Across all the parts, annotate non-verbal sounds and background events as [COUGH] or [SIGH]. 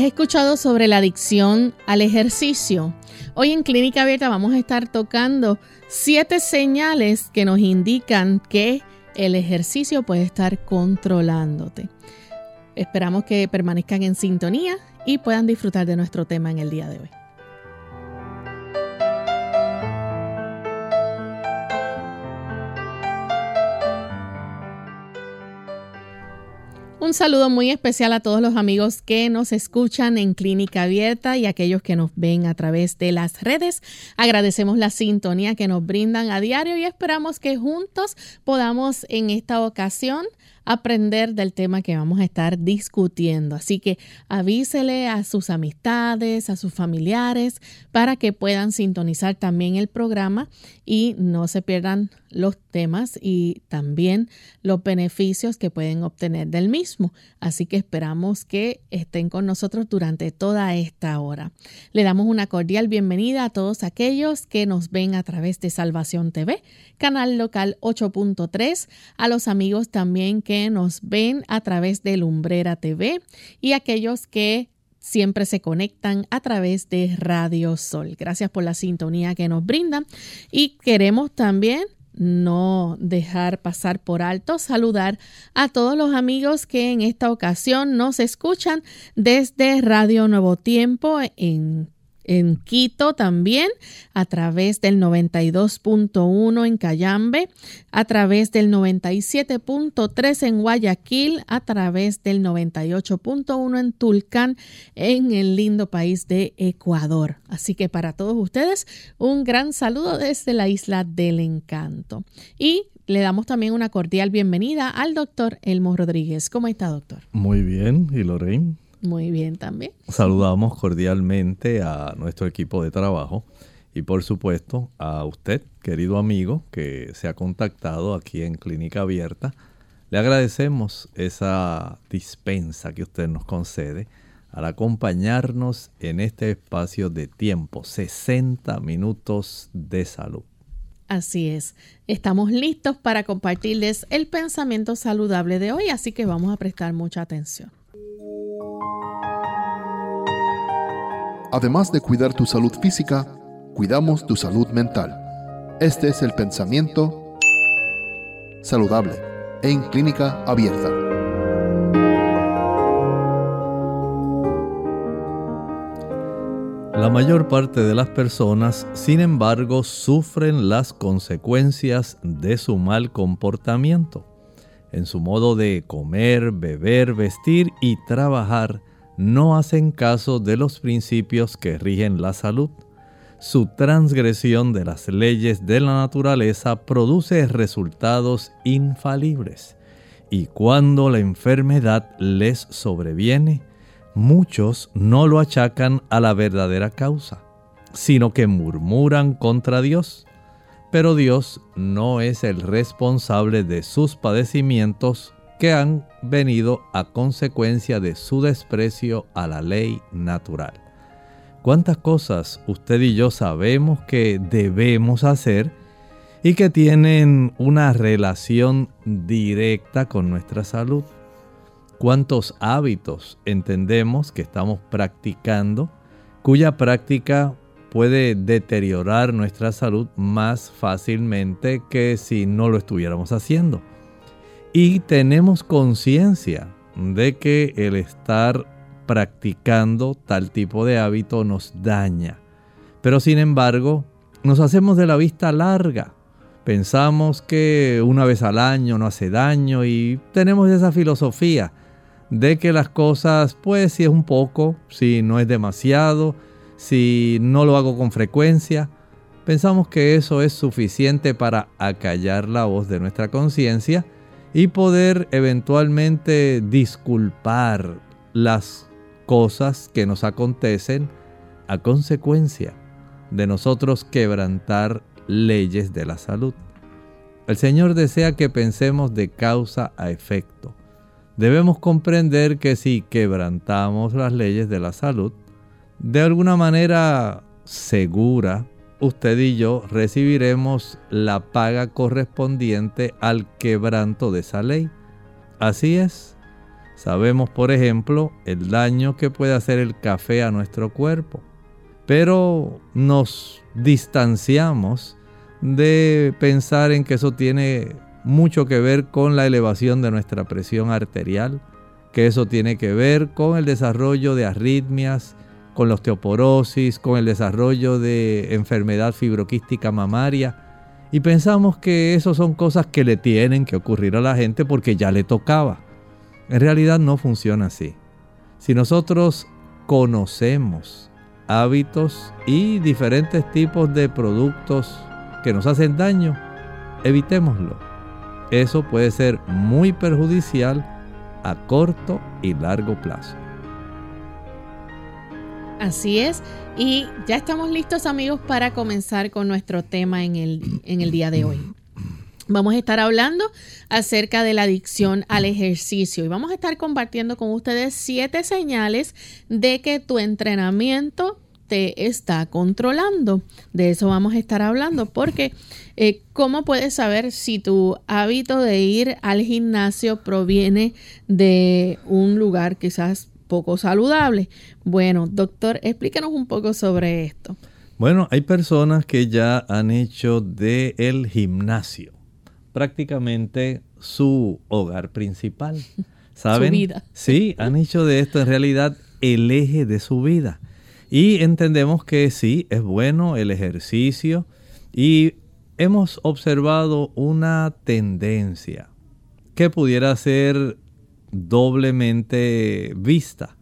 ¿Has escuchado sobre la adicción al ejercicio? Hoy en Clínica Abierta vamos a estar tocando siete señales que nos indican que el ejercicio puede estar controlándote. Esperamos que permanezcan en sintonía y puedan disfrutar de nuestro tema en el día de hoy. Un saludo muy especial a todos los amigos que nos escuchan en Clínica Abierta y aquellos que nos ven a través de las redes. Agradecemos la sintonía que nos brindan a diario y esperamos que juntos podamos en esta ocasión aprender del tema que vamos a estar discutiendo. Así que avísele a sus amistades, a sus familiares, para que puedan sintonizar también el programa y no se pierdan los temas y también los beneficios que pueden obtener del mismo. Así que esperamos que estén con nosotros durante toda esta hora. Le damos una cordial bienvenida a todos aquellos que nos ven a través de Salvación TV, canal local 8.3, a los amigos también que nos ven a través de Lumbrera TV y aquellos que siempre se conectan a través de Radio Sol. Gracias por la sintonía que nos brindan y queremos también no dejar pasar por alto, saludar a todos los amigos que en esta ocasión nos escuchan desde Radio Nuevo Tiempo en en Quito también, a través del 92.1 en Cayambe, a través del 97.3 en Guayaquil, a través del 98.1 en Tulcán, en el lindo país de Ecuador. Así que para todos ustedes, un gran saludo desde la isla del encanto. Y le damos también una cordial bienvenida al doctor Elmo Rodríguez. ¿Cómo está, doctor? Muy bien, ¿y Lorraine? Muy bien también. Saludamos cordialmente a nuestro equipo de trabajo y por supuesto a usted, querido amigo, que se ha contactado aquí en Clínica Abierta. Le agradecemos esa dispensa que usted nos concede al acompañarnos en este espacio de tiempo, 60 minutos de salud. Así es, estamos listos para compartirles el pensamiento saludable de hoy, así que vamos a prestar mucha atención. Además de cuidar tu salud física, cuidamos tu salud mental. Este es el pensamiento saludable en clínica abierta. La mayor parte de las personas, sin embargo, sufren las consecuencias de su mal comportamiento. En su modo de comer, beber, vestir y trabajar, no hacen caso de los principios que rigen la salud. Su transgresión de las leyes de la naturaleza produce resultados infalibles. Y cuando la enfermedad les sobreviene, muchos no lo achacan a la verdadera causa, sino que murmuran contra Dios. Pero Dios no es el responsable de sus padecimientos que han venido a consecuencia de su desprecio a la ley natural. ¿Cuántas cosas usted y yo sabemos que debemos hacer y que tienen una relación directa con nuestra salud? ¿Cuántos hábitos entendemos que estamos practicando cuya práctica puede deteriorar nuestra salud más fácilmente que si no lo estuviéramos haciendo? Y tenemos conciencia de que el estar practicando tal tipo de hábito nos daña. Pero sin embargo, nos hacemos de la vista larga. Pensamos que una vez al año no hace daño y tenemos esa filosofía de que las cosas, pues si es un poco, si no es demasiado, si no lo hago con frecuencia, pensamos que eso es suficiente para acallar la voz de nuestra conciencia y poder eventualmente disculpar las cosas que nos acontecen a consecuencia de nosotros quebrantar leyes de la salud. El Señor desea que pensemos de causa a efecto. Debemos comprender que si quebrantamos las leyes de la salud, de alguna manera segura, usted y yo recibiremos la paga correspondiente al quebranto de esa ley. Así es. Sabemos, por ejemplo, el daño que puede hacer el café a nuestro cuerpo, pero nos distanciamos de pensar en que eso tiene mucho que ver con la elevación de nuestra presión arterial, que eso tiene que ver con el desarrollo de arritmias, con la osteoporosis, con el desarrollo de enfermedad fibroquística mamaria. Y pensamos que eso son cosas que le tienen que ocurrir a la gente porque ya le tocaba. En realidad no funciona así. Si nosotros conocemos hábitos y diferentes tipos de productos que nos hacen daño, evitémoslo. Eso puede ser muy perjudicial a corto y largo plazo. Así es. Y ya estamos listos amigos para comenzar con nuestro tema en el, en el día de hoy. Vamos a estar hablando acerca de la adicción al ejercicio y vamos a estar compartiendo con ustedes siete señales de que tu entrenamiento te está controlando. De eso vamos a estar hablando porque eh, ¿cómo puedes saber si tu hábito de ir al gimnasio proviene de un lugar quizás poco saludable. Bueno, doctor, explícanos un poco sobre esto. Bueno, hay personas que ya han hecho del el gimnasio prácticamente su hogar principal. [LAUGHS] ¿Saben? Su vida. Sí, han hecho de esto en realidad el eje de su vida. Y entendemos que sí, es bueno el ejercicio y hemos observado una tendencia que pudiera ser doblemente vista.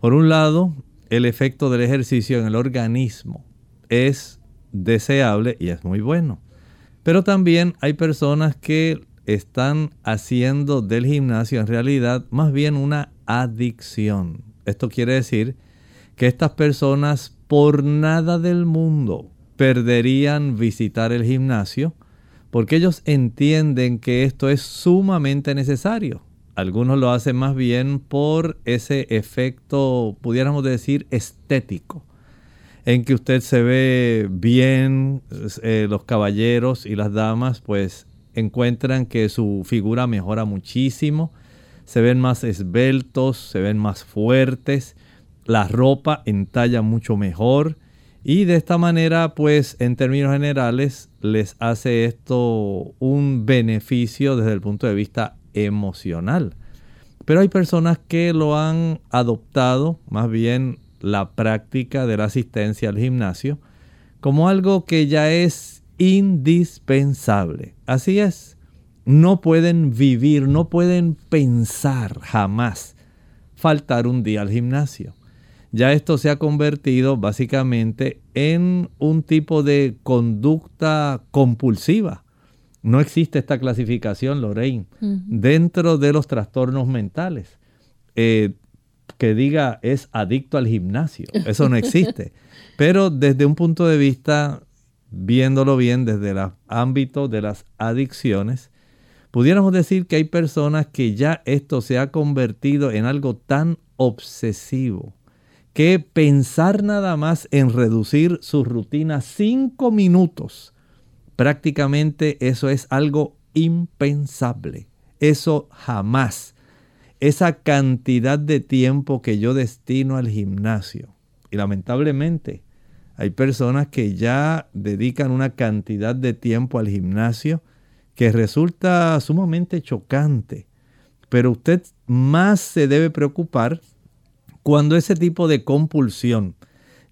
Por un lado, el efecto del ejercicio en el organismo es deseable y es muy bueno. Pero también hay personas que están haciendo del gimnasio en realidad más bien una adicción. Esto quiere decir que estas personas por nada del mundo perderían visitar el gimnasio porque ellos entienden que esto es sumamente necesario. Algunos lo hacen más bien por ese efecto, pudiéramos decir, estético, en que usted se ve bien, eh, los caballeros y las damas pues encuentran que su figura mejora muchísimo, se ven más esbeltos, se ven más fuertes, la ropa entalla mucho mejor y de esta manera pues en términos generales les hace esto un beneficio desde el punto de vista emocional. Pero hay personas que lo han adoptado, más bien la práctica de la asistencia al gimnasio, como algo que ya es indispensable. Así es, no pueden vivir, no pueden pensar jamás faltar un día al gimnasio. Ya esto se ha convertido básicamente en un tipo de conducta compulsiva no existe esta clasificación, Lorraine, dentro de los trastornos mentales. Eh, que diga es adicto al gimnasio. Eso no existe. [LAUGHS] Pero desde un punto de vista, viéndolo bien desde el ámbito de las adicciones, pudiéramos decir que hay personas que ya esto se ha convertido en algo tan obsesivo que pensar nada más en reducir su rutina cinco minutos prácticamente eso es algo impensable. Eso jamás. Esa cantidad de tiempo que yo destino al gimnasio. Y lamentablemente hay personas que ya dedican una cantidad de tiempo al gimnasio que resulta sumamente chocante. Pero usted más se debe preocupar cuando ese tipo de compulsión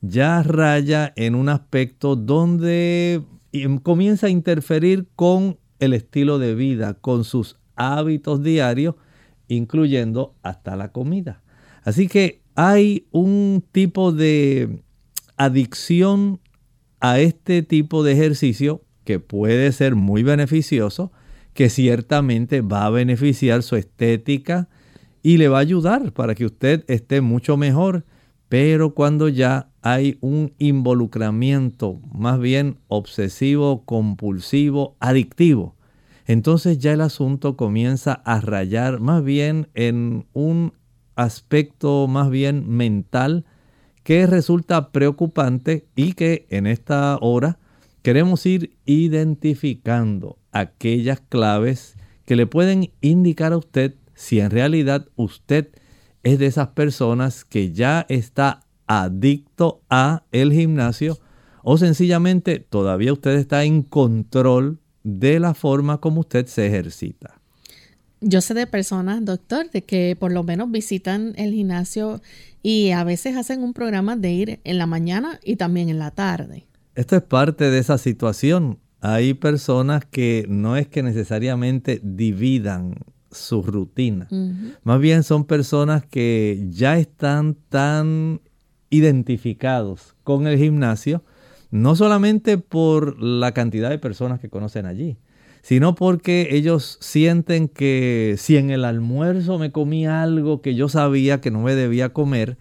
ya raya en un aspecto donde y comienza a interferir con el estilo de vida, con sus hábitos diarios, incluyendo hasta la comida. Así que hay un tipo de adicción a este tipo de ejercicio que puede ser muy beneficioso, que ciertamente va a beneficiar su estética y le va a ayudar para que usted esté mucho mejor, pero cuando ya hay un involucramiento más bien obsesivo, compulsivo, adictivo, entonces ya el asunto comienza a rayar más bien en un aspecto más bien mental que resulta preocupante y que en esta hora queremos ir identificando aquellas claves que le pueden indicar a usted si en realidad usted es de esas personas que ya está adicto a el gimnasio o sencillamente todavía usted está en control de la forma como usted se ejercita. Yo sé de personas, doctor, de que por lo menos visitan el gimnasio y a veces hacen un programa de ir en la mañana y también en la tarde. Esto es parte de esa situación. Hay personas que no es que necesariamente dividan su rutina. Más bien son personas que ya están tan identificados con el gimnasio, no solamente por la cantidad de personas que conocen allí, sino porque ellos sienten que si en el almuerzo me comí algo que yo sabía que no me debía comer,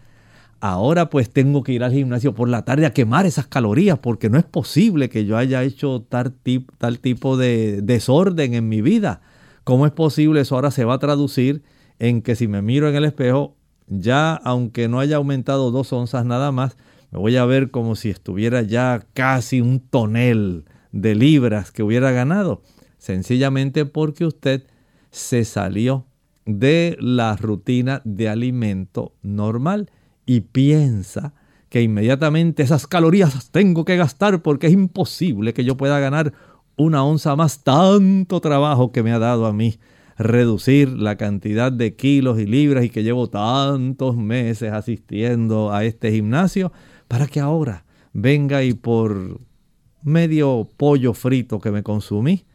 ahora pues tengo que ir al gimnasio por la tarde a quemar esas calorías porque no es posible que yo haya hecho tal, tal tipo de desorden en mi vida. ¿Cómo es posible? Eso ahora se va a traducir en que si me miro en el espejo, ya aunque no haya aumentado dos onzas nada más, me voy a ver como si estuviera ya casi un tonel de libras que hubiera ganado. Sencillamente porque usted se salió de la rutina de alimento normal y piensa que inmediatamente esas calorías las tengo que gastar porque es imposible que yo pueda ganar una onza más tanto trabajo que me ha dado a mí reducir la cantidad de kilos y libras y que llevo tantos meses asistiendo a este gimnasio para que ahora venga y por medio pollo frito que me consumí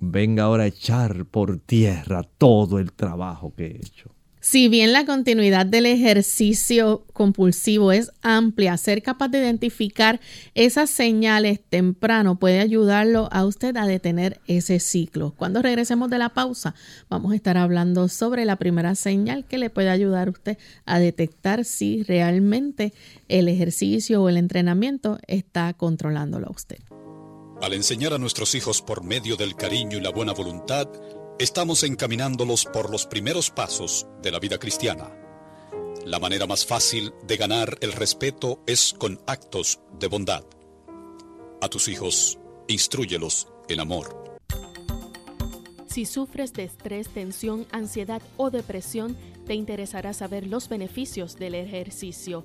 venga ahora a echar por tierra todo el trabajo que he hecho. Si bien la continuidad del ejercicio compulsivo es amplia, ser capaz de identificar esas señales temprano puede ayudarlo a usted a detener ese ciclo. Cuando regresemos de la pausa, vamos a estar hablando sobre la primera señal que le puede ayudar a usted a detectar si realmente el ejercicio o el entrenamiento está controlándolo a usted. Al enseñar a nuestros hijos por medio del cariño y la buena voluntad, estamos encaminándolos por los primeros pasos de la vida cristiana. La manera más fácil de ganar el respeto es con actos de bondad. A tus hijos, instruyelos en amor. Si sufres de estrés, tensión, ansiedad o depresión, te interesará saber los beneficios del ejercicio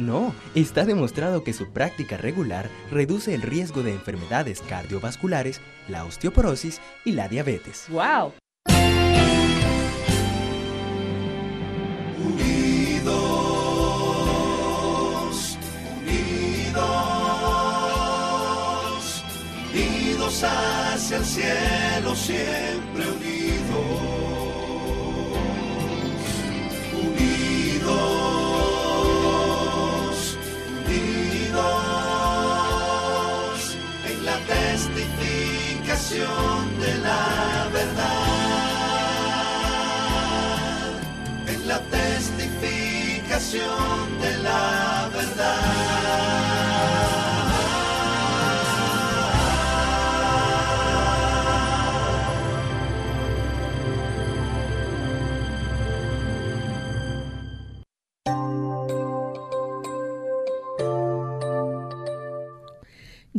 No, está demostrado que su práctica regular reduce el riesgo de enfermedades cardiovasculares, la osteoporosis y la diabetes. ¡Wow! hacia el cielo siempre unidos, unidos, testificación de la verdad, en la testificación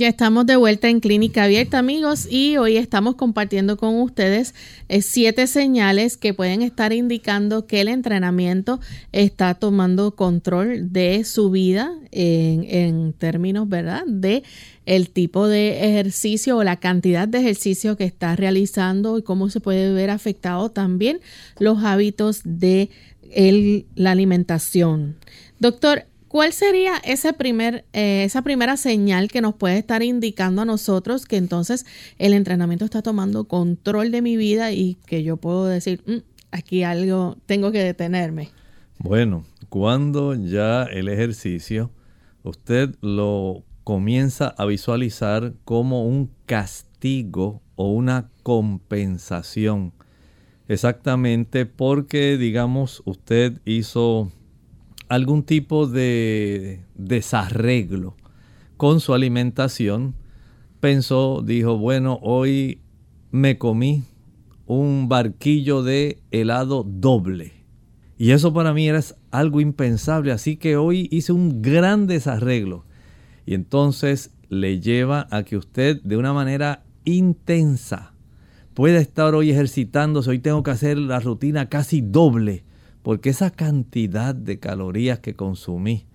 Ya estamos de vuelta en Clínica Abierta, amigos, y hoy estamos compartiendo con ustedes eh, siete señales que pueden estar indicando que el entrenamiento está tomando control de su vida en, términos, ¿verdad?, de el tipo de ejercicio o la cantidad de ejercicio que está realizando y cómo se puede ver afectado también los hábitos de la alimentación. Doctor, ¿Cuál sería ese primer, eh, esa primera señal que nos puede estar indicando a nosotros que entonces el entrenamiento está tomando control de mi vida y que yo puedo decir, mm, aquí algo, tengo que detenerme? Bueno, cuando ya el ejercicio usted lo comienza a visualizar como un castigo o una compensación. Exactamente porque, digamos, usted hizo algún tipo de desarreglo con su alimentación, pensó, dijo, bueno, hoy me comí un barquillo de helado doble. Y eso para mí era algo impensable, así que hoy hice un gran desarreglo. Y entonces le lleva a que usted de una manera intensa pueda estar hoy ejercitándose. Hoy tengo que hacer la rutina casi doble porque esa cantidad de calorías que consumí,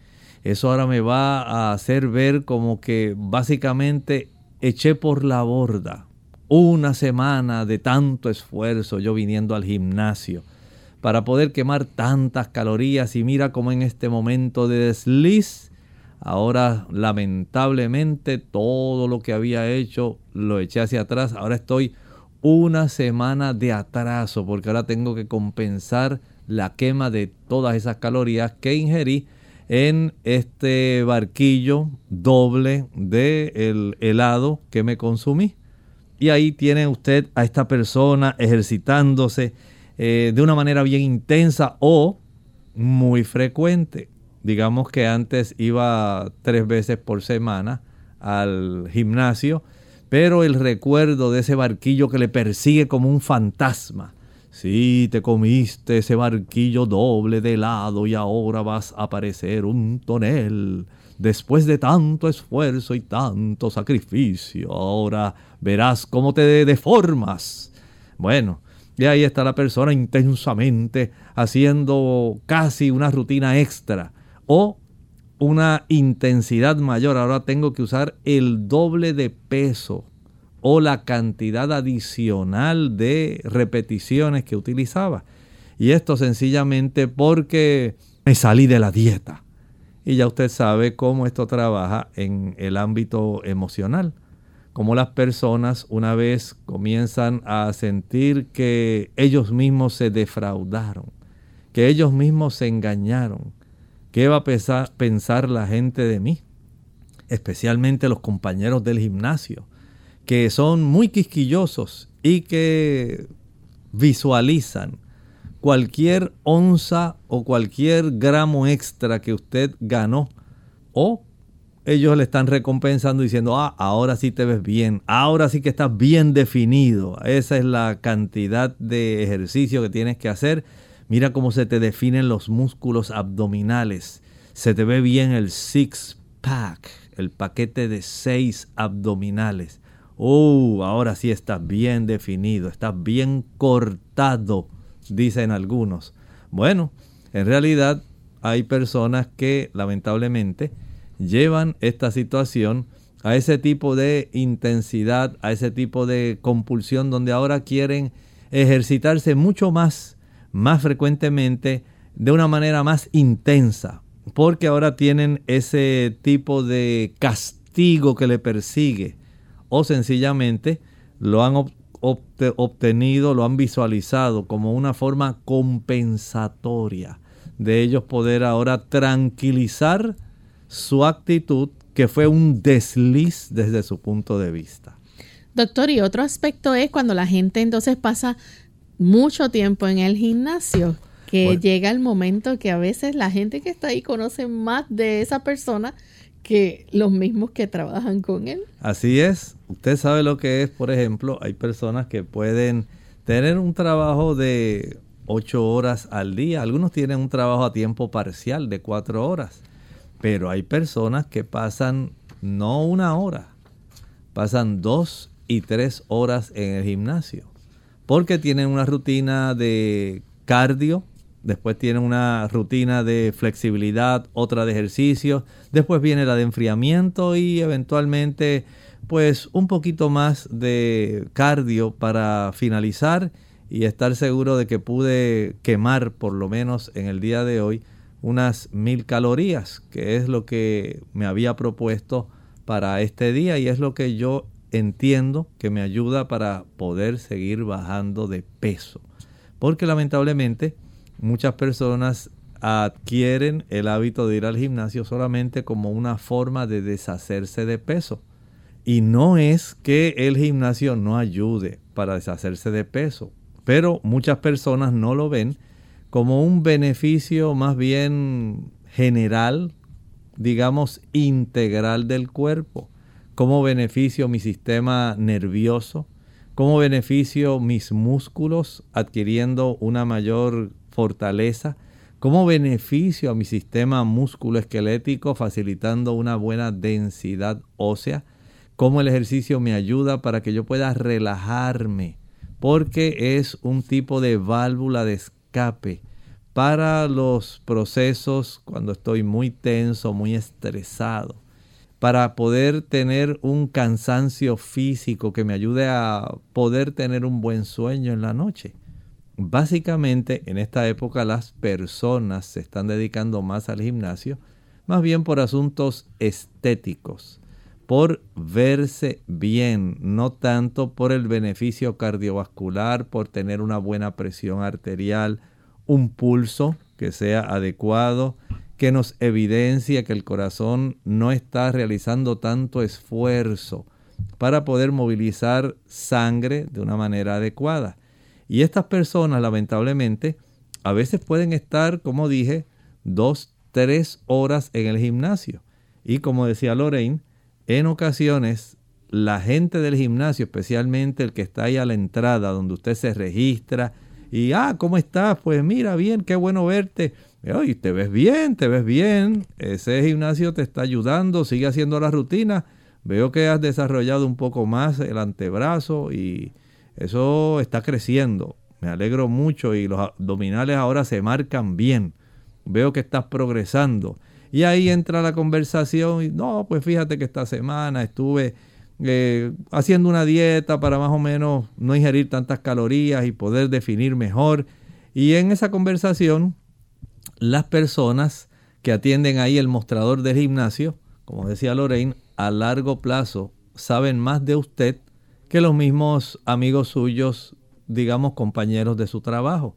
eso ahora me va a hacer ver como que básicamente eché por la borda una semana de tanto esfuerzo yo viniendo al gimnasio para poder quemar tantas calorías. Y mira cómo en este momento de desliz, ahora lamentablemente todo lo que había hecho lo eché hacia atrás, ahora estoy una semana de atraso porque ahora tengo que compensar la quema de todas esas calorías que ingerí en este barquillo doble de el helado que me consumí. Y ahí tiene usted a esta persona ejercitándose eh, de una manera bien intensa o muy frecuente. Digamos que antes iba tres veces por semana al gimnasio, pero el recuerdo de ese barquillo que le persigue como un fantasma Sí, te comiste ese barquillo doble de helado y ahora vas a parecer un tonel. Después de tanto esfuerzo y tanto sacrificio, ahora verás cómo te deformas. Bueno, y ahí está la persona intensamente haciendo casi una rutina extra o una intensidad mayor. Ahora tengo que usar el doble de peso o la cantidad adicional de repeticiones que utilizaba. Y esto sencillamente porque me salí de la dieta. Y ya usted sabe cómo esto trabaja en el ámbito emocional. Cómo las personas una vez comienzan a sentir que ellos mismos se defraudaron, que ellos mismos se engañaron. ¿Qué va a pensar la gente de mí? Especialmente los compañeros del gimnasio que son muy quisquillosos y que visualizan cualquier onza o cualquier gramo extra que usted ganó o ellos le están recompensando diciendo, ah, ahora sí te ves bien, ahora sí que estás bien definido, esa es la cantidad de ejercicio que tienes que hacer, mira cómo se te definen los músculos abdominales, se te ve bien el six pack, el paquete de seis abdominales. Oh, ahora sí estás bien definido, estás bien cortado, dicen algunos. Bueno, en realidad hay personas que lamentablemente llevan esta situación a ese tipo de intensidad, a ese tipo de compulsión donde ahora quieren ejercitarse mucho más, más frecuentemente, de una manera más intensa, porque ahora tienen ese tipo de castigo que le persigue o sencillamente lo han obtenido, lo han visualizado como una forma compensatoria de ellos poder ahora tranquilizar su actitud que fue un desliz desde su punto de vista. Doctor, y otro aspecto es cuando la gente entonces pasa mucho tiempo en el gimnasio, que llega el momento que a veces la gente que está ahí conoce más de esa persona que los mismos que trabajan con él. Así es. Usted sabe lo que es, por ejemplo, hay personas que pueden tener un trabajo de ocho horas al día. Algunos tienen un trabajo a tiempo parcial de cuatro horas. Pero hay personas que pasan no una hora, pasan dos y tres horas en el gimnasio. Porque tienen una rutina de cardio, después tienen una rutina de flexibilidad, otra de ejercicio, después viene la de enfriamiento y eventualmente pues un poquito más de cardio para finalizar y estar seguro de que pude quemar por lo menos en el día de hoy unas mil calorías, que es lo que me había propuesto para este día y es lo que yo entiendo que me ayuda para poder seguir bajando de peso. Porque lamentablemente muchas personas adquieren el hábito de ir al gimnasio solamente como una forma de deshacerse de peso. Y no es que el gimnasio no ayude para deshacerse de peso, pero muchas personas no lo ven como un beneficio más bien general, digamos integral del cuerpo. Como beneficio mi sistema nervioso, como beneficio mis músculos adquiriendo una mayor fortaleza, como beneficio a mi sistema musculoesquelético facilitando una buena densidad ósea, como el ejercicio me ayuda para que yo pueda relajarme, porque es un tipo de válvula de escape para los procesos cuando estoy muy tenso, muy estresado, para poder tener un cansancio físico que me ayude a poder tener un buen sueño en la noche. Básicamente en esta época las personas se están dedicando más al gimnasio, más bien por asuntos estéticos, por verse bien, no tanto por el beneficio cardiovascular, por tener una buena presión arterial, un pulso que sea adecuado, que nos evidencia que el corazón no está realizando tanto esfuerzo para poder movilizar sangre de una manera adecuada. Y estas personas, lamentablemente, a veces pueden estar, como dije, dos, tres horas en el gimnasio. Y como decía Lorraine, en ocasiones la gente del gimnasio, especialmente el que está ahí a la entrada, donde usted se registra, y, ah, ¿cómo estás? Pues mira, bien, qué bueno verte. Oye, te ves bien, te ves bien. Ese gimnasio te está ayudando, sigue haciendo la rutina. Veo que has desarrollado un poco más el antebrazo y eso está creciendo. Me alegro mucho y los abdominales ahora se marcan bien. Veo que estás progresando. Y ahí entra la conversación y no, pues fíjate que esta semana estuve eh, haciendo una dieta para más o menos no ingerir tantas calorías y poder definir mejor. Y en esa conversación, las personas que atienden ahí el mostrador del gimnasio, como decía Lorraine, a largo plazo saben más de usted que los mismos amigos suyos, digamos compañeros de su trabajo,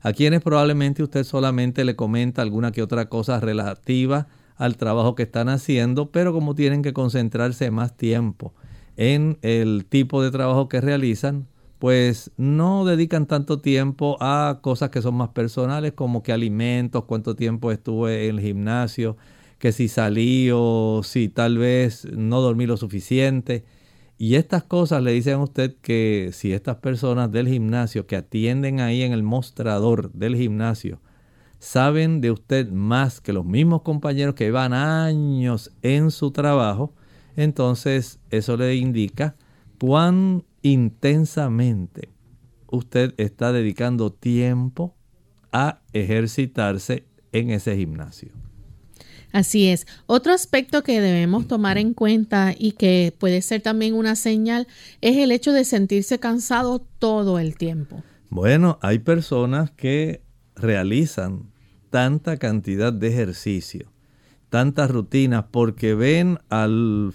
a quienes probablemente usted solamente le comenta alguna que otra cosa relativa al trabajo que están haciendo, pero como tienen que concentrarse más tiempo en el tipo de trabajo que realizan, pues no dedican tanto tiempo a cosas que son más personales, como que alimentos, cuánto tiempo estuve en el gimnasio, que si salí o si tal vez no dormí lo suficiente. Y estas cosas le dicen a usted que si estas personas del gimnasio que atienden ahí en el mostrador del gimnasio saben de usted más que los mismos compañeros que llevan años en su trabajo, entonces eso le indica cuán intensamente usted está dedicando tiempo a ejercitarse en ese gimnasio. Así es. Otro aspecto que debemos tomar en cuenta y que puede ser también una señal es el hecho de sentirse cansado todo el tiempo. Bueno, hay personas que realizan tanta cantidad de ejercicio, tantas rutinas, porque ven al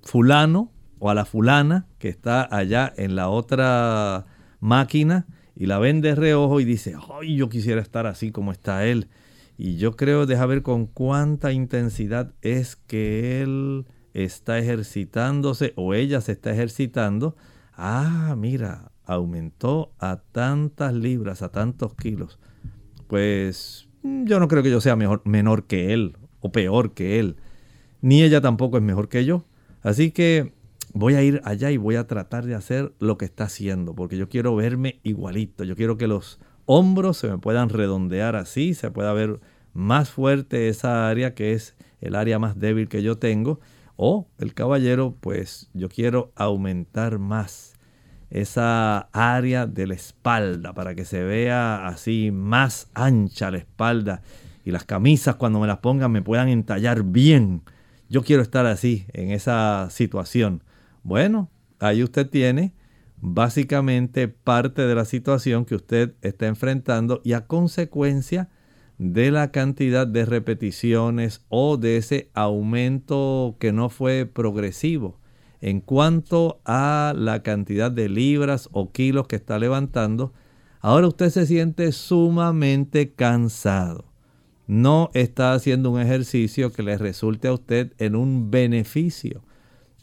fulano o a la fulana que está allá en la otra máquina y la ven de reojo y dice, ay, yo quisiera estar así como está él. Y yo creo, deja ver con cuánta intensidad es que él está ejercitándose o ella se está ejercitando. Ah, mira, aumentó a tantas libras, a tantos kilos. Pues mm, yo no creo que yo sea mejor, menor que él o peor que él. Ni ella tampoco es mejor que yo. Así que voy a ir allá y voy a tratar de hacer lo que está haciendo, porque yo quiero verme igualito. Yo quiero que los hombros se me puedan redondear así, se pueda ver más fuerte esa área que es el área más débil que yo tengo. O el caballero, pues yo quiero aumentar más esa área de la espalda para que se vea así más ancha la espalda y las camisas cuando me las pongan me puedan entallar bien. Yo quiero estar así en esa situación. Bueno, ahí usted tiene básicamente parte de la situación que usted está enfrentando y a consecuencia de la cantidad de repeticiones o de ese aumento que no fue progresivo. En cuanto a la cantidad de libras o kilos que está levantando, ahora usted se siente sumamente cansado. No está haciendo un ejercicio que le resulte a usted en un beneficio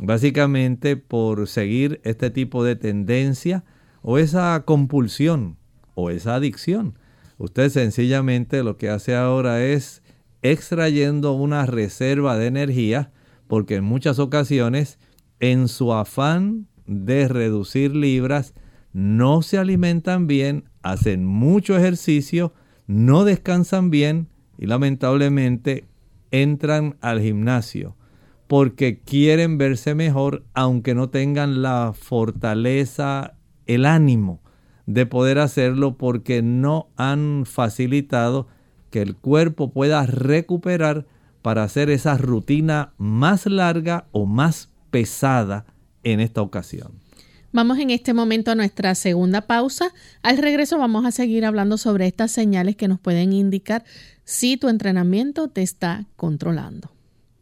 básicamente por seguir este tipo de tendencia o esa compulsión o esa adicción. Usted sencillamente lo que hace ahora es extrayendo una reserva de energía porque en muchas ocasiones en su afán de reducir libras no se alimentan bien, hacen mucho ejercicio, no descansan bien y lamentablemente entran al gimnasio porque quieren verse mejor aunque no tengan la fortaleza, el ánimo de poder hacerlo porque no han facilitado que el cuerpo pueda recuperar para hacer esa rutina más larga o más pesada en esta ocasión. Vamos en este momento a nuestra segunda pausa. Al regreso vamos a seguir hablando sobre estas señales que nos pueden indicar si tu entrenamiento te está controlando.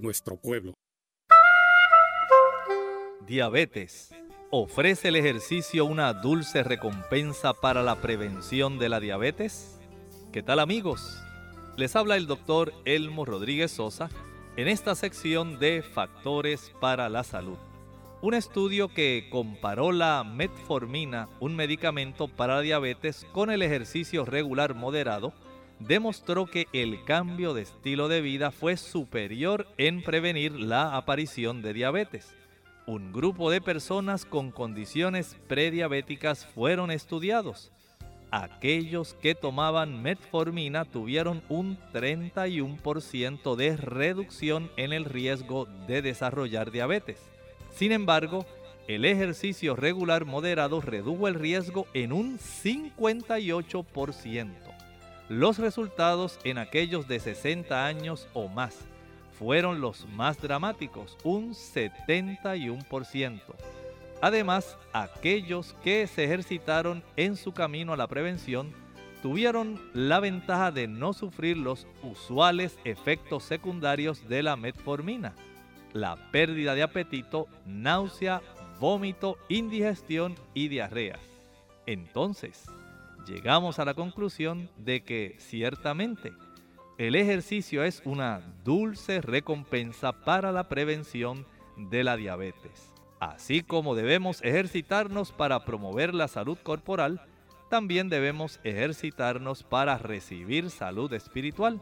nuestro pueblo. Diabetes. ¿Ofrece el ejercicio una dulce recompensa para la prevención de la diabetes? ¿Qué tal amigos? Les habla el doctor Elmo Rodríguez Sosa en esta sección de Factores para la Salud. Un estudio que comparó la metformina, un medicamento para diabetes, con el ejercicio regular moderado, demostró que el cambio de estilo de vida fue superior en prevenir la aparición de diabetes. Un grupo de personas con condiciones prediabéticas fueron estudiados. Aquellos que tomaban metformina tuvieron un 31% de reducción en el riesgo de desarrollar diabetes. Sin embargo, el ejercicio regular moderado redujo el riesgo en un 58%. Los resultados en aquellos de 60 años o más fueron los más dramáticos, un 71%. Además, aquellos que se ejercitaron en su camino a la prevención tuvieron la ventaja de no sufrir los usuales efectos secundarios de la metformina, la pérdida de apetito, náusea, vómito, indigestión y diarrea. Entonces, llegamos a la conclusión de que ciertamente el ejercicio es una dulce recompensa para la prevención de la diabetes. Así como debemos ejercitarnos para promover la salud corporal, también debemos ejercitarnos para recibir salud espiritual.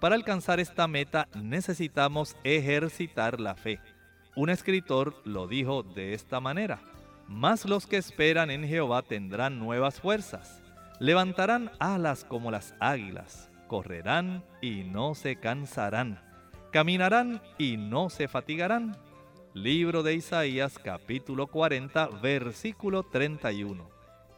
Para alcanzar esta meta necesitamos ejercitar la fe. Un escritor lo dijo de esta manera, Más los que esperan en Jehová tendrán nuevas fuerzas, levantarán alas como las águilas, correrán y no se cansarán, caminarán y no se fatigarán. Libro de Isaías capítulo 40 versículo 31.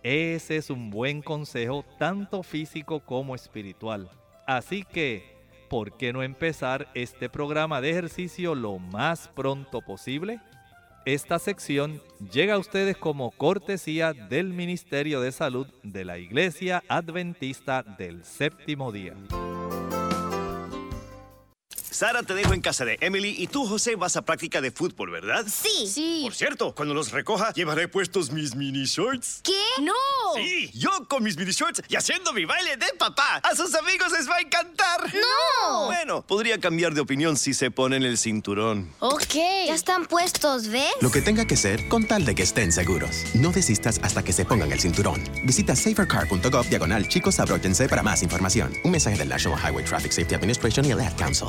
Ese es un buen consejo tanto físico como espiritual. Así que, ¿por qué no empezar este programa de ejercicio lo más pronto posible? Esta sección llega a ustedes como cortesía del Ministerio de Salud de la Iglesia Adventista del Séptimo Día. Sara te dejo en casa de Emily y tú, José, vas a práctica de fútbol, ¿verdad? Sí. Sí. Por cierto, cuando los recoja, llevaré puestos mis mini shorts. ¿Qué? ¡No! Sí, yo con mis mini shorts y haciendo mi baile de papá. A sus amigos les va a encantar. ¡No! Bueno, podría cambiar de opinión si se ponen el cinturón. Ok. Ya están puestos, ¿ves? Lo que tenga que ser con tal de que estén seguros. No desistas hasta que se pongan el cinturón. Visita safercar.gov diagonal chicos abróchense para más información. Un mensaje del National Highway Traffic Safety Administration y el Ad Council.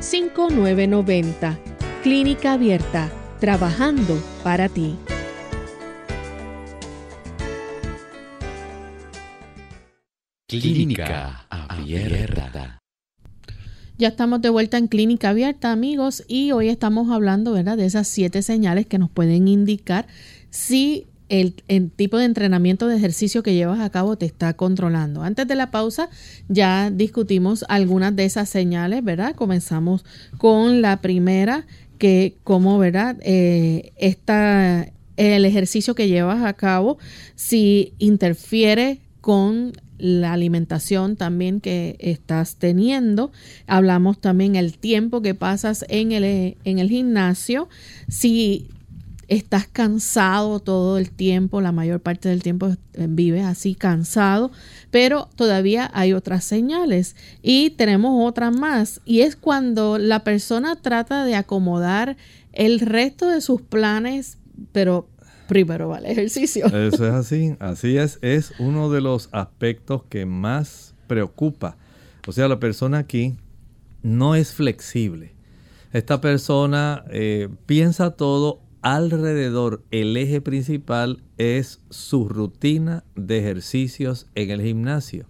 5990. Clínica Abierta, trabajando para ti. Clínica Abierta. Ya estamos de vuelta en Clínica Abierta, amigos, y hoy estamos hablando, ¿verdad?, de esas siete señales que nos pueden indicar si el, tipo de entrenamiento de ejercicio que llevas a cabo te está controlando. Antes de la pausa ya discutimos algunas de esas señales, ¿verdad? Comenzamos con la primera, que como, ¿verdad? Eh, el ejercicio que llevas a cabo, si interfiere con la alimentación también que estás teniendo. Hablamos también el tiempo que pasas en el, en el gimnasio. Si estás cansado todo el tiempo, la mayor parte del tiempo eh, vives así cansado, pero todavía hay otras señales y tenemos otras más y es cuando la persona trata de acomodar el resto de sus planes, pero primero va el ejercicio. [LAUGHS] Eso es así, [LAUGHS] así es, es uno de los aspectos que más preocupa. O sea, la persona aquí no es flexible. Esta persona eh, piensa todo alrededor el eje principal es su rutina de ejercicios en el gimnasio.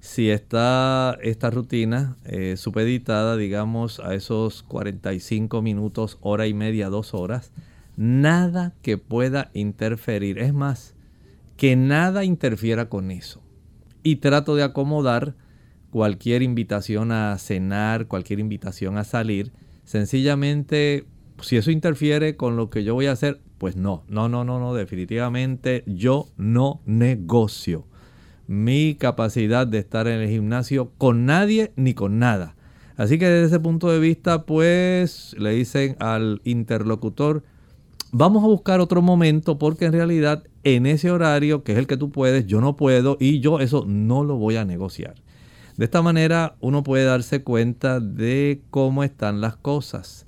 Si está esta rutina eh, supeditada, digamos, a esos 45 minutos, hora y media, dos horas, nada que pueda interferir. Es más, que nada interfiera con eso. Y trato de acomodar cualquier invitación a cenar, cualquier invitación a salir, sencillamente si eso interfiere con lo que yo voy a hacer, pues no, no, no, no, no, definitivamente yo no negocio mi capacidad de estar en el gimnasio con nadie ni con nada. Así que desde ese punto de vista, pues le dicen al interlocutor, vamos a buscar otro momento porque en realidad en ese horario, que es el que tú puedes, yo no puedo y yo eso no lo voy a negociar. De esta manera uno puede darse cuenta de cómo están las cosas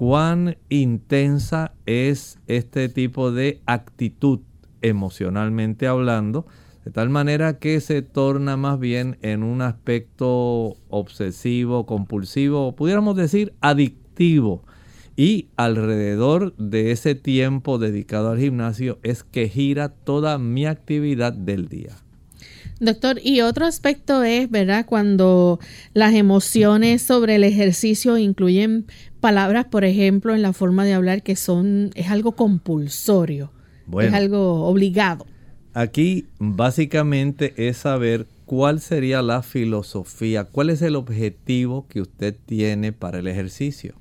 cuán intensa es este tipo de actitud emocionalmente hablando, de tal manera que se torna más bien en un aspecto obsesivo, compulsivo, pudiéramos decir adictivo. Y alrededor de ese tiempo dedicado al gimnasio es que gira toda mi actividad del día. Doctor, y otro aspecto es, ¿verdad? Cuando las emociones sobre el ejercicio incluyen palabras, por ejemplo, en la forma de hablar que son, es algo compulsorio, es algo obligado. Aquí básicamente es saber cuál sería la filosofía, cuál es el objetivo que usted tiene para el ejercicio.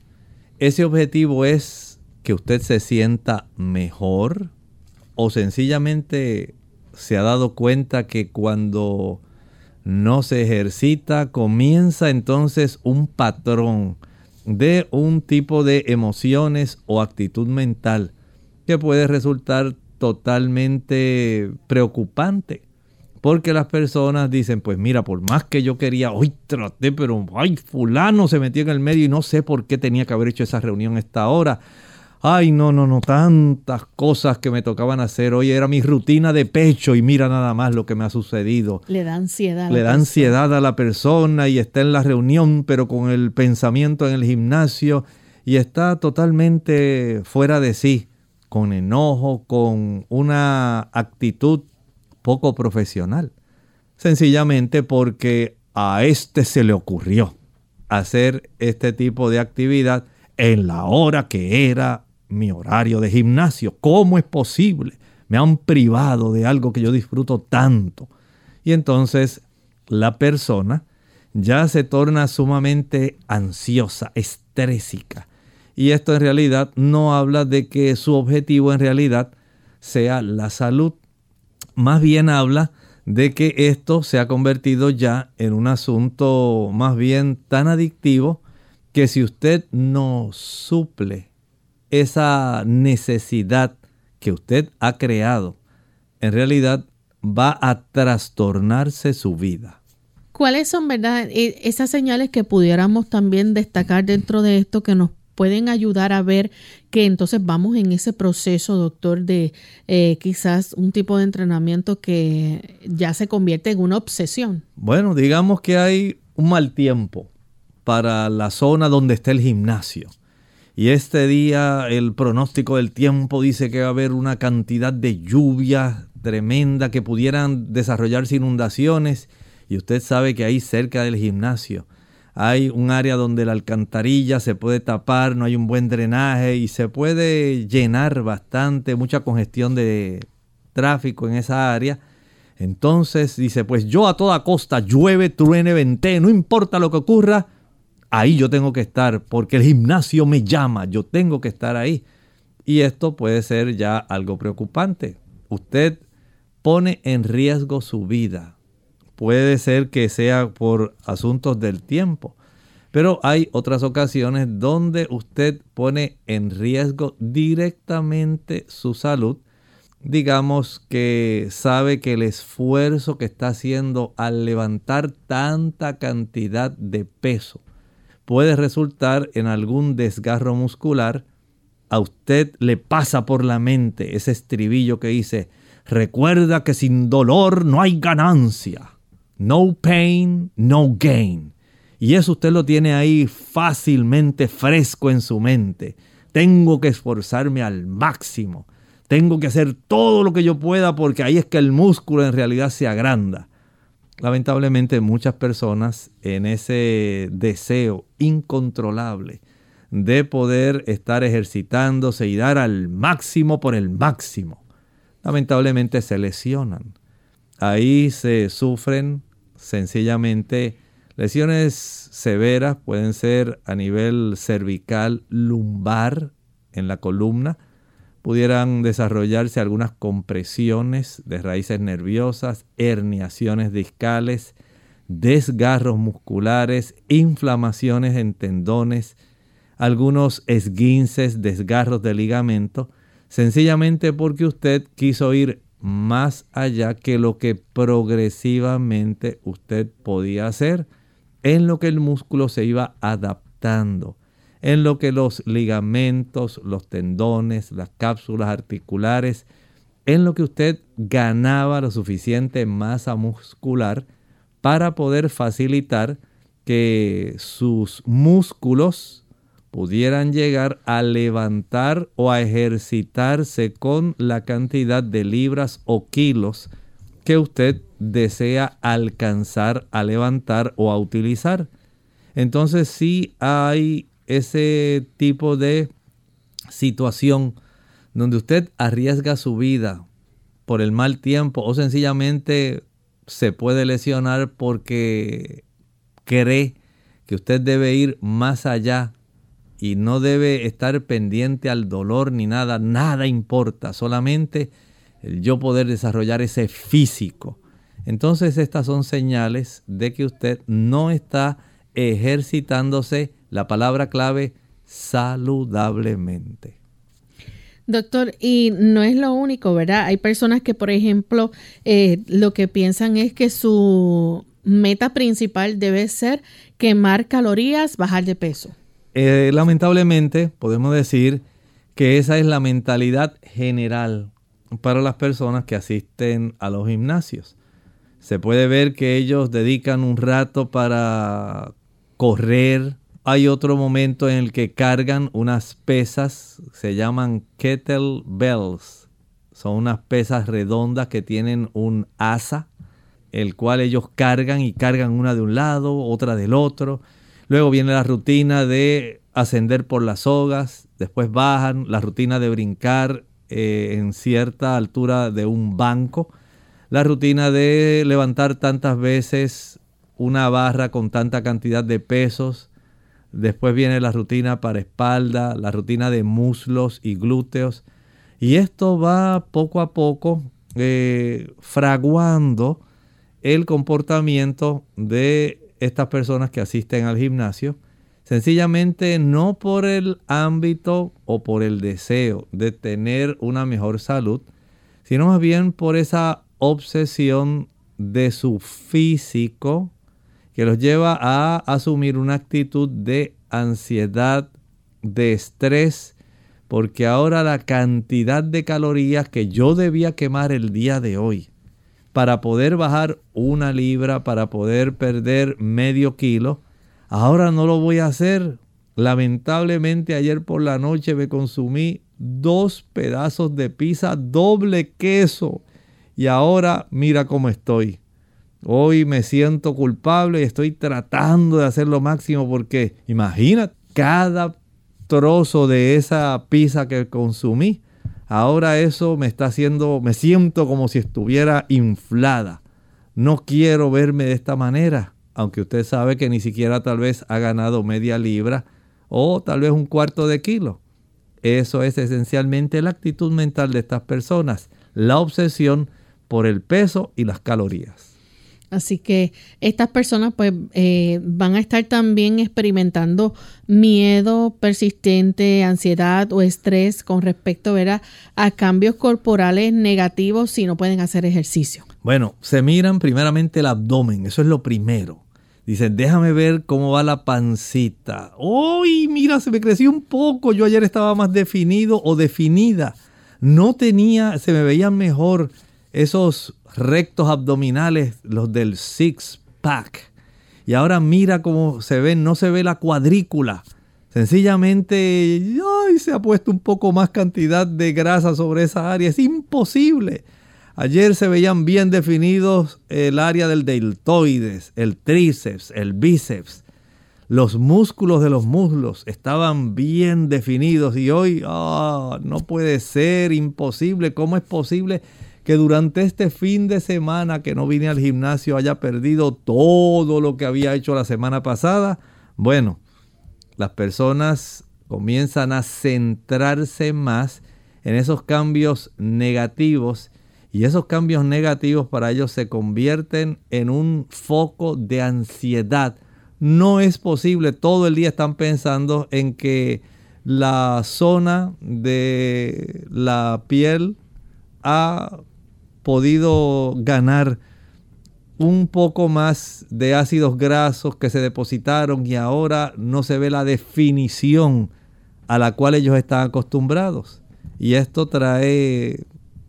Ese objetivo es que usted se sienta mejor o sencillamente se ha dado cuenta que cuando no se ejercita comienza entonces un patrón de un tipo de emociones o actitud mental que puede resultar totalmente preocupante. Porque las personas dicen, pues mira, por más que yo quería, hoy traté, pero ay, fulano se metió en el medio y no sé por qué tenía que haber hecho esa reunión a esta hora ay, no, no, no, tantas cosas que me tocaban hacer. Hoy era mi rutina de pecho y mira nada más lo que me ha sucedido. Le da ansiedad. Le da ansiedad a la persona y está en la reunión, pero con el pensamiento en el gimnasio y está totalmente fuera de sí, con enojo, con una actitud poco profesional. Sencillamente porque a este se le ocurrió hacer este tipo de actividad en la hora que era mi horario de gimnasio. ¿Cómo es posible? Me han privado de algo que yo disfruto tanto. Y entonces la persona ya se torna sumamente ansiosa, estrésica. Y esto en realidad no habla de que su objetivo en realidad sea la salud. Más bien habla de que esto se ha convertido ya en un asunto más bien tan adictivo que si usted no suple esa necesidad que usted ha creado, en realidad va a trastornarse su vida. ¿Cuáles son, verdad, e, esas señales que pudiéramos también destacar dentro de esto que nos pueden ayudar a ver que entonces vamos en ese proceso, doctor, de eh, quizás un tipo de entrenamiento que ya se convierte en una obsesión? Bueno, digamos que hay un mal tiempo para la zona donde está el gimnasio. Y este día el pronóstico del tiempo dice que va a haber una cantidad de lluvia tremenda que pudieran desarrollarse inundaciones. Y usted sabe que ahí cerca del gimnasio hay un área donde la alcantarilla se puede tapar, no hay un buen drenaje y se puede llenar bastante, mucha congestión de tráfico en esa área. Entonces dice, pues yo a toda costa, llueve, truene, vente, no importa lo que ocurra, ahí yo tengo que estar porque el gimnasio me llama, yo tengo que estar ahí. Y esto puede ser ya algo preocupante. Usted pone en riesgo su vida. Puede ser que sea por asuntos del tiempo. Pero hay otras ocasiones donde usted pone en riesgo directamente su salud. Digamos que sabe que el esfuerzo que está haciendo al levantar tanta cantidad de peso puede resultar en algún desgarro muscular, a usted le pasa por la mente ese estribillo que dice, recuerda que sin dolor no hay ganancia. No pain, no gain. Y eso usted lo tiene ahí fácilmente fresco en su mente. Tengo que esforzarme al máximo. Tengo que hacer todo lo que yo pueda porque ahí es que el músculo en realidad se agranda. Lamentablemente muchas personas en ese deseo incontrolable de poder estar ejercitándose y dar al máximo por el máximo, lamentablemente se lesionan. Ahí se sufren sencillamente lesiones severas, pueden ser a nivel cervical, lumbar, en la columna, pudieran desarrollarse algunas compresiones de raíces nerviosas, herniaciones discales, desgarros musculares, inflamaciones en tendones, algunos esguinces, desgarros de ligamento, sencillamente porque usted quiso ir más allá que lo que progresivamente usted podía hacer, en lo que el músculo se iba adaptando en lo que los ligamentos, los tendones, las cápsulas articulares, en lo que usted ganaba la suficiente masa muscular para poder facilitar que sus músculos pudieran llegar a levantar o a ejercitarse con la cantidad de libras o kilos que usted desea alcanzar a levantar o a utilizar. Entonces sí hay ese tipo de situación donde usted arriesga su vida por el mal tiempo o sencillamente se puede lesionar porque cree que usted debe ir más allá y no debe estar pendiente al dolor ni nada, nada importa, solamente el yo poder desarrollar ese físico. Entonces estas son señales de que usted no está ejercitándose, la palabra clave, saludablemente. Doctor, y no es lo único, ¿verdad? Hay personas que, por ejemplo, eh, lo que piensan es que su meta principal debe ser quemar calorías, bajar de peso. Eh, lamentablemente, podemos decir que esa es la mentalidad general para las personas que asisten a los gimnasios. Se puede ver que ellos dedican un rato para correr, hay otro momento en el que cargan unas pesas, se llaman kettlebells. Son unas pesas redondas que tienen un asa, el cual ellos cargan y cargan una de un lado, otra del otro. Luego viene la rutina de ascender por las sogas, después bajan, la rutina de brincar eh, en cierta altura de un banco, la rutina de levantar tantas veces una barra con tanta cantidad de pesos, Después viene la rutina para espalda, la rutina de muslos y glúteos. Y esto va poco a poco eh, fraguando el comportamiento de estas personas que asisten al gimnasio. Sencillamente no por el ámbito o por el deseo de tener una mejor salud, sino más bien por esa obsesión de su físico, que los lleva a asumir una actitud de ansiedad, de estrés, porque ahora la cantidad de calorías que yo debía quemar el día de hoy para poder bajar una libra, para poder perder medio kilo, ahora no lo voy a hacer. Lamentablemente ayer por la noche me consumí dos pedazos de pizza doble queso y ahora mira cómo estoy. Hoy me siento culpable y estoy tratando de hacer lo máximo porque imagina cada trozo de esa pizza que consumí. Ahora eso me está haciendo, me siento como si estuviera inflada. No quiero verme de esta manera, aunque usted sabe que ni siquiera tal vez ha ganado media libra o tal vez un cuarto de kilo. Eso es esencialmente la actitud mental de estas personas, la obsesión por el peso y las calorías. Así que estas personas pues eh, van a estar también experimentando miedo persistente, ansiedad o estrés con respecto a cambios corporales negativos si no pueden hacer ejercicio. Bueno, se miran primeramente el abdomen, eso es lo primero. Dicen, déjame ver cómo va la pancita. ¡Uy, mira, se me creció un poco! Yo ayer estaba más definido o definida. No tenía, se me veían mejor esos rectos abdominales, los del six pack. Y ahora mira cómo se ven, no se ve la cuadrícula. Sencillamente ay, se ha puesto un poco más cantidad de grasa sobre esa área. Es imposible. Ayer se veían bien definidos el área del deltoides, el tríceps, el bíceps. Los músculos de los muslos estaban bien definidos y hoy ah, no puede ser imposible. ¿Cómo es posible que durante este fin de semana que no vine al gimnasio haya perdido todo lo que había hecho la semana pasada? Bueno, las personas comienzan a centrarse más en esos cambios negativos y esos cambios negativos para ellos se convierten en un foco de ansiedad. No es posible, todo el día están pensando en que la zona de la piel ha podido ganar un poco más de ácidos grasos que se depositaron y ahora no se ve la definición a la cual ellos están acostumbrados. Y esto trae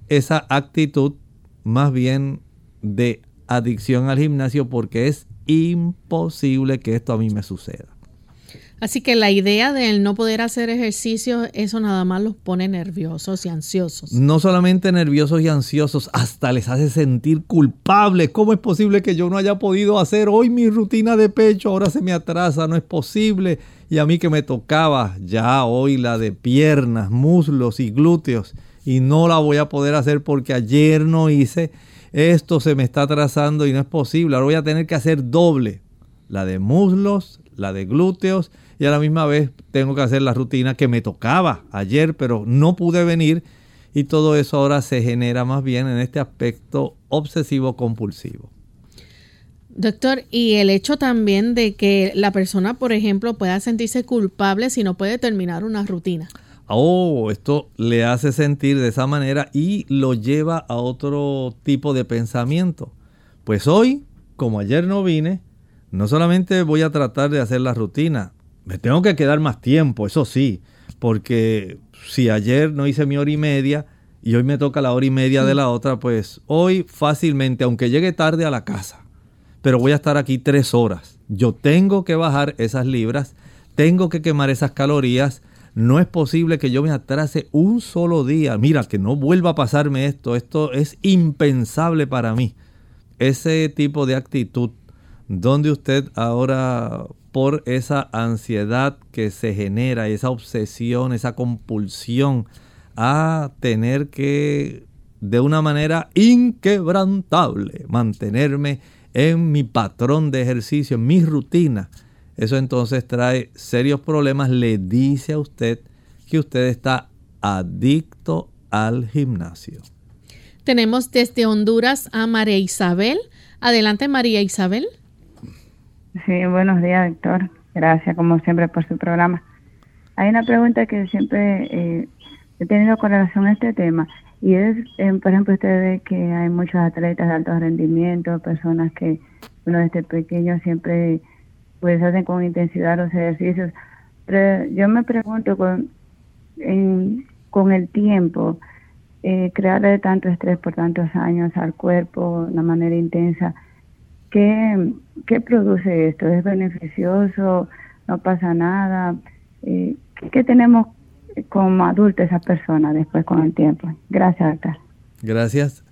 esa actitud más bien de adicción al gimnasio porque es imposible que esto a mí me suceda. Así que la idea de no poder hacer ejercicio, eso nada más los pone nerviosos y ansiosos. No solamente nerviosos y ansiosos, hasta les hace sentir culpables. ¿Cómo es posible que yo no haya podido hacer hoy mi rutina de pecho? Ahora se me atrasa, no es posible. Y a mí que me tocaba ya hoy la de piernas, muslos y glúteos. Y no la voy a poder hacer porque ayer no hice. Esto se me está atrasando y no es posible. Ahora voy a tener que hacer doble. La de muslos, la de glúteos y a la misma vez tengo que hacer la rutina que me tocaba ayer, pero no pude venir y todo eso ahora se genera más bien en este aspecto obsesivo compulsivo. Doctor, y el hecho también de que la persona, por ejemplo, pueda sentirse culpable si no puede terminar una rutina. Oh, esto le hace sentir de esa manera y lo lleva a otro tipo de pensamiento. Pues hoy, como ayer no vine, no solamente voy a tratar de hacer la rutina, me tengo que quedar más tiempo, eso sí, porque si ayer no hice mi hora y media y hoy me toca la hora y media de la otra, pues hoy fácilmente, aunque llegue tarde a la casa, pero voy a estar aquí tres horas. Yo tengo que bajar esas libras, tengo que quemar esas calorías. No es posible que yo me atrase un solo día. Mira, que no vuelva a pasarme esto. Esto es impensable para mí. Ese tipo de actitud donde usted ahora por esa ansiedad que se genera, esa obsesión, esa compulsión a tener que de una manera inquebrantable mantenerme en mi patrón de ejercicio, en mi rutina. Eso entonces trae serios problemas. Le dice a usted que usted está adicto al gimnasio. Tenemos desde Honduras a María Isabel. Adelante, María Isabel. Sí, buenos días, doctor. Gracias, como siempre, por su programa. Hay una pregunta que siempre eh, he tenido con relación a este tema y es, eh, por ejemplo, usted ve que hay muchos atletas de alto rendimiento, personas que, uno desde pequeño siempre pues hacen con intensidad los ejercicios. Pero yo me pregunto con, con el tiempo, eh, crearle tanto estrés por tantos años al cuerpo de una manera intensa, ¿qué, qué produce esto? ¿Es beneficioso? ¿No pasa nada? Eh, ¿Qué tenemos como adultos esa persona después con el tiempo? Gracias, doctor. Gracias.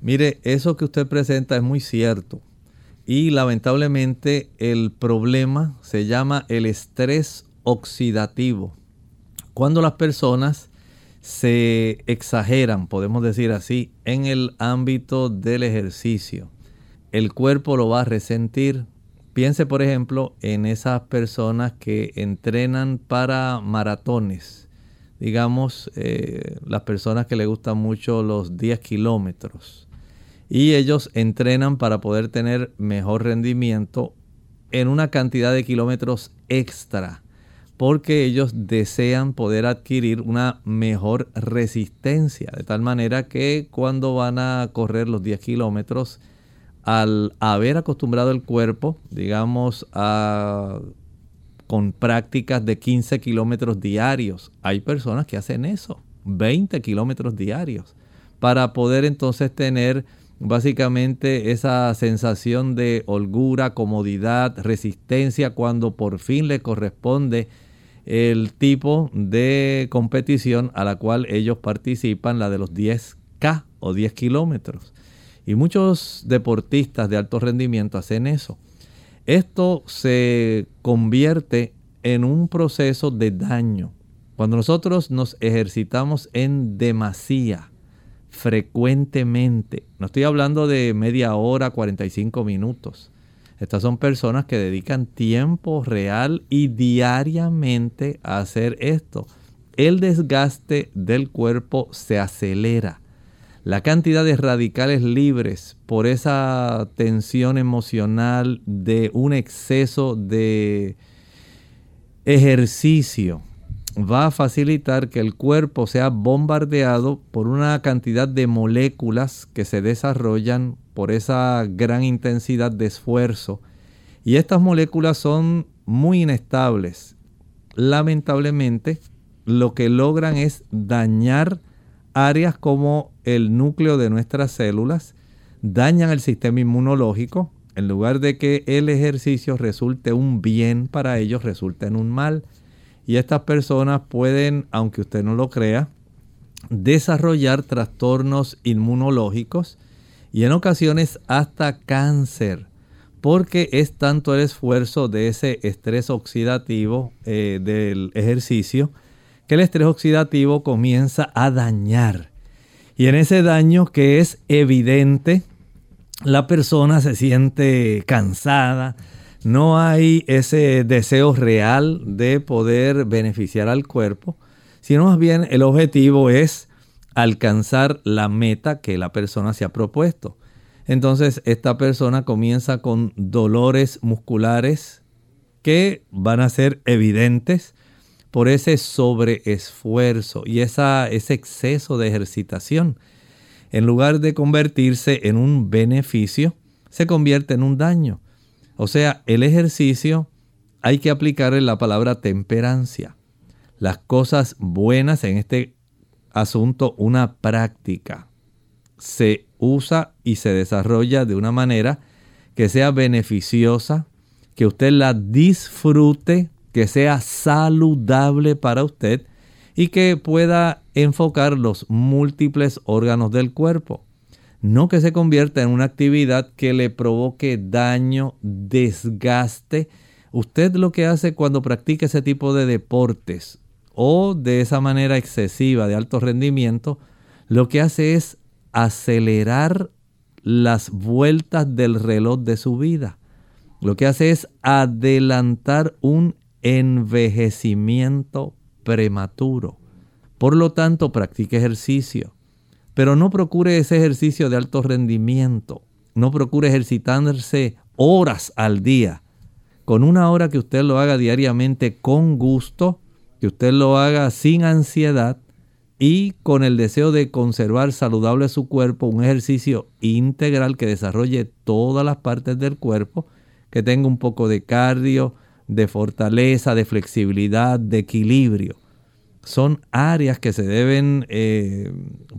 Mire, eso que usted presenta es muy cierto. Y lamentablemente el problema se llama el estrés oxidativo. Cuando las personas se exageran, podemos decir así, en el ámbito del ejercicio, el cuerpo lo va a resentir. Piense, por ejemplo, en esas personas que entrenan para maratones. Digamos, eh, las personas que le gustan mucho los 10 kilómetros y ellos entrenan para poder tener mejor rendimiento en una cantidad de kilómetros extra porque ellos desean poder adquirir una mejor resistencia de tal manera que cuando van a correr los 10 kilómetros al haber acostumbrado el cuerpo digamos a con prácticas de 15 kilómetros diarios hay personas que hacen eso 20 kilómetros diarios para poder entonces tener básicamente esa sensación de holgura, comodidad, resistencia cuando por fin le corresponde el tipo de competición a la cual ellos participan, la de los 10K o 10 kilómetros. Y muchos deportistas de alto rendimiento hacen eso. Esto se convierte en un proceso de daño. Cuando nosotros nos ejercitamos en demasía, frecuentemente. No estoy hablando de media hora, 45 minutos. Estas son personas que dedican tiempo real y diariamente a hacer esto. El desgaste del cuerpo se acelera. La cantidad de radicales libres por esa tensión emocional de un exceso de ejercicio va a facilitar que el cuerpo sea bombardeado por una cantidad de moléculas que se desarrollan por esa gran intensidad de esfuerzo. Y estas moléculas son muy inestables. Lamentablemente, lo que logran es dañar áreas como el núcleo de nuestras células, dañan el sistema inmunológico, En lugar de que el ejercicio resulte un bien para ellos, resulta en un mal. Y estas personas pueden, aunque usted no lo crea, desarrollar trastornos inmunológicos y en ocasiones hasta cáncer, porque es tanto el esfuerzo de ese estrés oxidativo eh, del ejercicio que el estrés oxidativo comienza a dañar. Y en ese daño que es evidente, la persona se siente cansada, no hay ese deseo real de poder beneficiar al cuerpo, sino más bien el objetivo es alcanzar la meta que la persona se ha propuesto. Entonces esta persona comienza con dolores musculares que van a ser evidentes por ese sobreesfuerzo y esa, ese exceso de ejercitación. En lugar de convertirse en un beneficio, se convierte en un daño. O sea, el ejercicio hay que aplicarle la palabra temperancia. Las cosas buenas en este asunto, una práctica, se usa y se desarrolla de una manera que sea beneficiosa, que usted la disfrute, que sea saludable para usted y que pueda enfocar los múltiples órganos del cuerpo. No que se convierta en una actividad que le provoque daño, desgaste. Usted lo que hace cuando practica ese tipo de deportes o de esa manera excesiva de alto rendimiento, lo que hace es acelerar las vueltas del reloj de su vida. Lo que hace es adelantar un envejecimiento prematuro. Por lo tanto, practique ejercicio, pero no procure ese ejercicio de alto rendimiento. No procure ejercitarse horas al día. Con una hora que usted lo haga diariamente con gusto, que usted lo haga sin ansiedad y con el deseo de conservar saludable su cuerpo, un ejercicio integral que desarrolle todas las partes del cuerpo, que tenga un poco de cardio, de fortaleza, de flexibilidad, de equilibrio. Son áreas que se deben eh,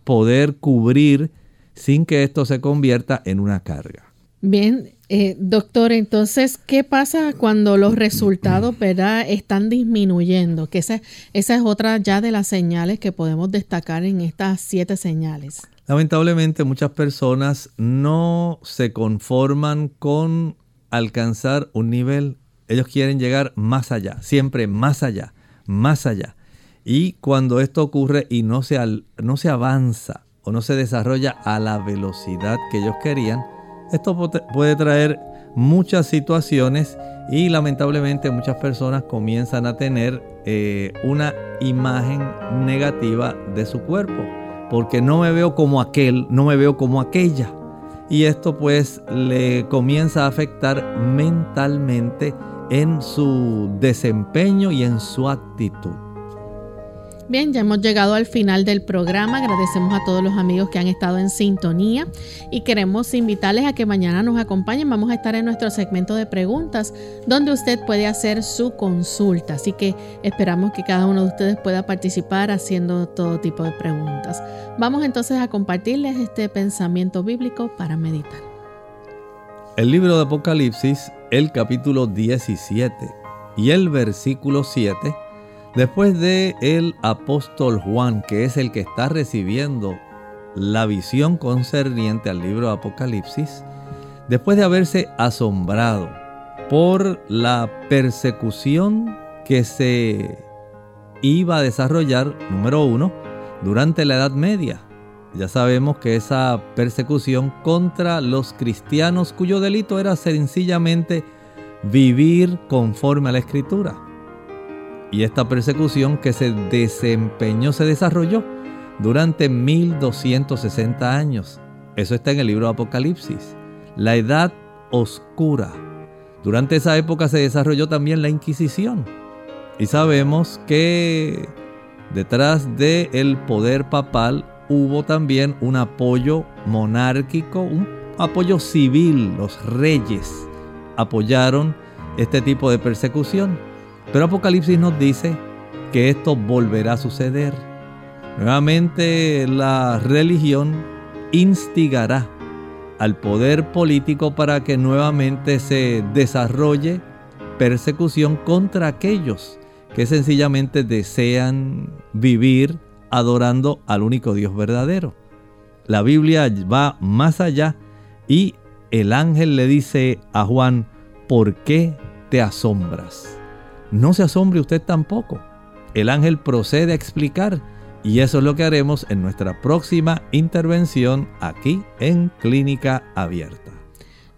poder cubrir sin que esto se convierta en una carga. Bien, eh, doctor, entonces, ¿qué pasa cuando los resultados ¿verdad? están disminuyendo? Que esa, esa es otra ya de las señales que podemos destacar en estas siete señales. Lamentablemente muchas personas no se conforman con alcanzar un nivel ellos quieren llegar más allá, siempre más allá, más allá. Y cuando esto ocurre y no se, no se avanza o no se desarrolla a la velocidad que ellos querían, esto puede traer muchas situaciones y lamentablemente muchas personas comienzan a tener eh, una imagen negativa de su cuerpo. Porque no me veo como aquel, no me veo como aquella. Y esto pues le comienza a afectar mentalmente en su desempeño y en su actitud. Bien, ya hemos llegado al final del programa. Agradecemos a todos los amigos que han estado en sintonía y queremos invitarles a que mañana nos acompañen. Vamos a estar en nuestro segmento de preguntas donde usted puede hacer su consulta. Así que esperamos que cada uno de ustedes pueda participar haciendo todo tipo de preguntas. Vamos entonces a compartirles este pensamiento bíblico para meditar. El libro de Apocalipsis, el capítulo 17 y el versículo 7, después de el apóstol Juan, que es el que está recibiendo la visión concerniente al libro de Apocalipsis, después de haberse asombrado por la persecución que se iba a desarrollar, número uno, durante la Edad Media, ya sabemos que esa persecución contra los cristianos cuyo delito era sencillamente vivir conforme a la escritura. Y esta persecución que se desempeñó, se desarrolló durante 1260 años. Eso está en el libro de Apocalipsis. La edad oscura. Durante esa época se desarrolló también la Inquisición. Y sabemos que detrás del el poder papal hubo también un apoyo monárquico, un apoyo civil. Los reyes apoyaron este tipo de persecución. Pero Apocalipsis nos dice que esto volverá a suceder. Nuevamente la religión instigará al poder político para que nuevamente se desarrolle persecución contra aquellos que sencillamente desean vivir adorando al único Dios verdadero. La Biblia va más allá y el ángel le dice a Juan, ¿por qué te asombras? No se asombre usted tampoco. El ángel procede a explicar y eso es lo que haremos en nuestra próxima intervención aquí en Clínica Abierta.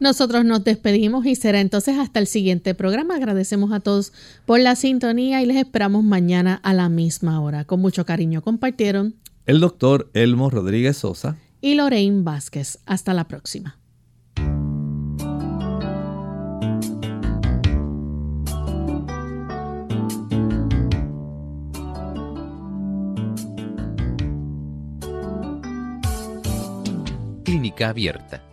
Nosotros nos despedimos y será entonces hasta el siguiente programa. Agradecemos a todos por la sintonía y les esperamos mañana a la misma hora. Con mucho cariño compartieron el doctor Elmo Rodríguez Sosa y Lorraine Vázquez. Hasta la próxima. Clínica abierta.